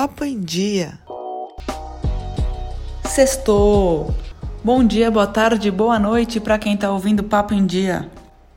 Papo em Dia. Sextou! Bom dia, boa tarde, boa noite para quem tá ouvindo Papo em Dia.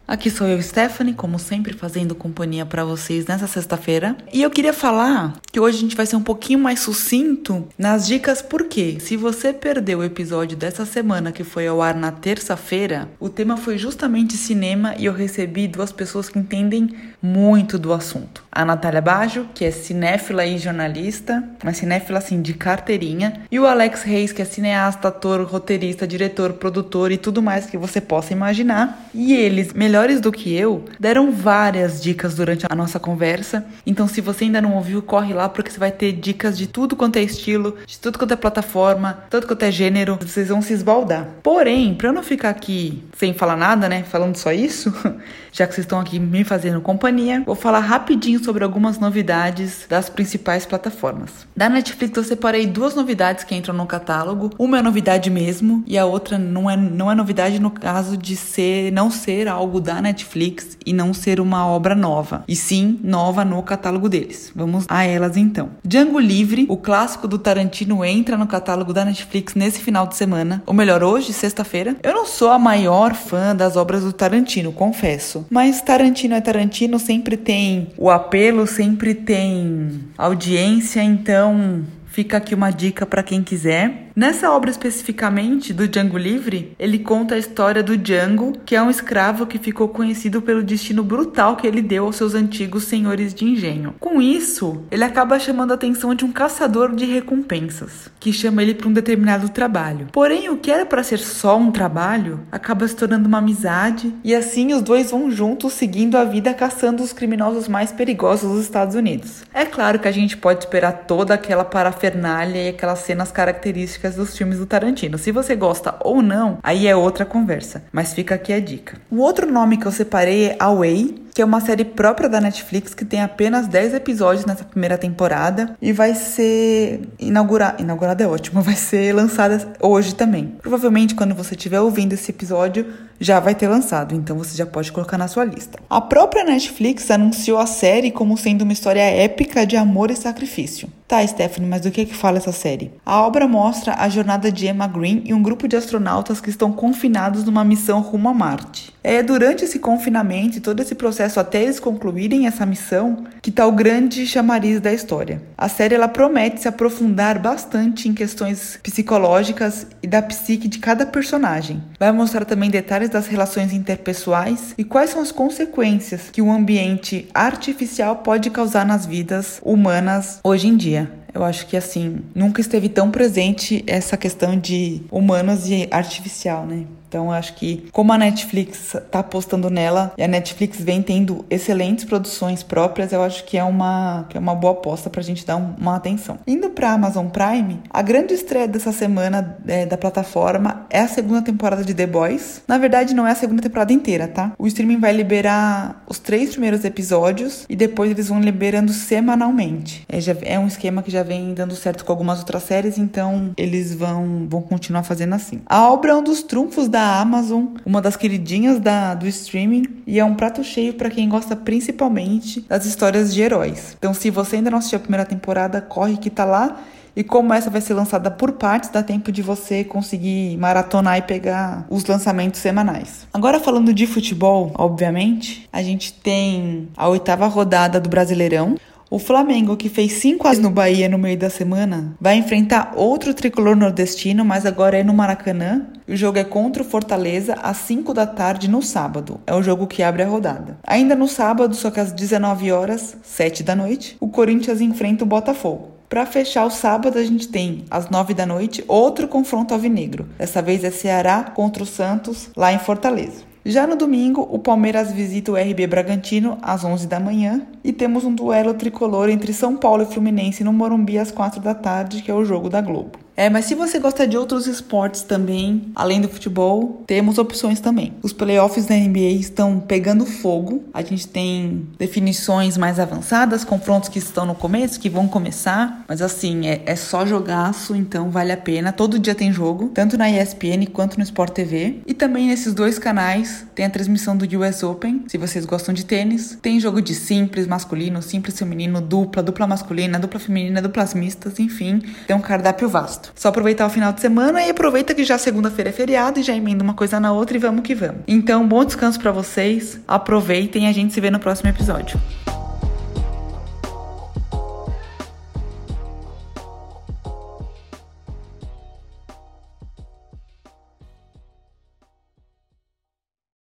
Aqui sou eu, Stephanie, como sempre, fazendo companhia para vocês nessa sexta-feira. E eu queria falar que hoje a gente vai ser um pouquinho mais sucinto nas dicas, porque se você perdeu o episódio dessa semana que foi ao ar na terça-feira, o tema foi justamente cinema e eu recebi duas pessoas que entendem muito do assunto. A Natália Bajo, que é cinéfila e jornalista, mas cinéfila assim de carteirinha, e o Alex Reis, que é cineasta, ator, roteirista, diretor, produtor e tudo mais que você possa imaginar. E eles, melhores do que eu, deram várias dicas durante a nossa conversa. Então, se você ainda não ouviu, corre lá porque você vai ter dicas de tudo quanto é estilo, de tudo quanto é plataforma, tudo quanto é gênero. Vocês vão se esbaldar. Porém, para eu não ficar aqui sem falar nada, né, falando só isso, já que vocês estão aqui me fazendo companhia, vou falar rapidinho sobre algumas novidades das principais plataformas. Da Netflix eu separei duas novidades que entram no catálogo. Uma é novidade mesmo e a outra não é, não é novidade no caso de ser não ser algo da Netflix e não ser uma obra nova, e sim nova no catálogo deles. Vamos a elas então. Django Livre, o clássico do Tarantino, entra no catálogo da Netflix nesse final de semana, ou melhor, hoje, sexta-feira. Eu não sou a maior fã das obras do Tarantino, confesso, mas Tarantino é Tarantino, sempre tem o apelo, sempre tem audiência, então fica aqui uma dica para quem quiser. Nessa obra especificamente do Django Livre, ele conta a história do Django, que é um escravo que ficou conhecido pelo destino brutal que ele deu aos seus antigos senhores de engenho. Com isso, ele acaba chamando a atenção de um caçador de recompensas, que chama ele para um determinado trabalho. Porém, o que era para ser só um trabalho acaba se tornando uma amizade, e assim os dois vão juntos seguindo a vida caçando os criminosos mais perigosos dos Estados Unidos. É claro que a gente pode esperar toda aquela parafernália e aquelas cenas características características dos filmes do Tarantino. Se você gosta ou não, aí é outra conversa. Mas fica aqui a dica. O outro nome que eu separei é Away, que é uma série própria da Netflix que tem apenas 10 episódios nessa primeira temporada e vai ser inaugurada. Inaugurada é ótimo, vai ser lançada hoje também. Provavelmente quando você estiver ouvindo esse episódio já vai ter lançado, então você já pode colocar na sua lista. A própria Netflix anunciou a série como sendo uma história épica de amor e sacrifício. Tá, Stephanie, mas do que, que fala essa série? A obra mostra a jornada de Emma Green e um grupo de astronautas que estão confinados numa missão rumo a Marte. É durante esse confinamento e todo esse processo até eles concluírem essa missão que está o grande chamariz da história. A série ela promete se aprofundar bastante em questões psicológicas e da psique de cada personagem. Vai mostrar também detalhes das relações interpessoais e quais são as consequências que o ambiente artificial pode causar nas vidas humanas hoje em dia. Eu acho que assim, nunca esteve tão presente essa questão de humanos e artificial, né? Então, acho que como a Netflix está apostando nela e a Netflix vem tendo excelentes produções próprias, eu acho que é uma, que é uma boa aposta para a gente dar um, uma atenção. Indo para Amazon Prime, a grande estreia dessa semana é, da plataforma é a segunda temporada de The Boys. Na verdade, não é a segunda temporada inteira, tá? O streaming vai liberar os três primeiros episódios e depois eles vão liberando semanalmente. É, já, é um esquema que já vem dando certo com algumas outras séries, então eles vão, vão continuar fazendo assim. A obra é um dos trunfos da Amazon, uma das queridinhas da, do streaming, e é um prato cheio para quem gosta principalmente das histórias de heróis. Então, se você ainda não assistiu a primeira temporada, corre que tá lá. E como essa vai ser lançada por partes, dá tempo de você conseguir maratonar e pegar os lançamentos semanais. Agora falando de futebol, obviamente, a gente tem a oitava rodada do Brasileirão. O Flamengo, que fez 5 a no Bahia no meio da semana, vai enfrentar outro tricolor nordestino, mas agora é no Maracanã. O jogo é contra o Fortaleza às 5 da tarde no sábado. É o jogo que abre a rodada. Ainda no sábado, só que às 19 horas, 7 da noite, o Corinthians enfrenta o Botafogo. Para fechar o sábado, a gente tem às 9 da noite outro confronto alvinegro. Dessa vez é Ceará contra o Santos, lá em Fortaleza. Já no domingo, o Palmeiras visita o RB Bragantino às 11 da manhã e temos um duelo tricolor entre São Paulo e Fluminense no Morumbi às 4 da tarde, que é o jogo da Globo. É, mas se você gosta de outros esportes também, além do futebol, temos opções também. Os playoffs da NBA estão pegando fogo. A gente tem definições mais avançadas, confrontos que estão no começo, que vão começar. Mas assim, é, é só jogaço, então vale a pena. Todo dia tem jogo, tanto na ESPN quanto no Sport TV. E também nesses dois canais tem a transmissão do US Open, se vocês gostam de tênis. Tem jogo de simples, masculino, simples feminino, dupla, dupla masculina, dupla feminina, duplas mistas, enfim, tem um cardápio vasto. Só aproveitar o final de semana e aproveita que já segunda-feira é feriado e já emenda uma coisa na outra e vamos que vamos. Então, bom descanso para vocês, aproveitem e a gente se vê no próximo episódio.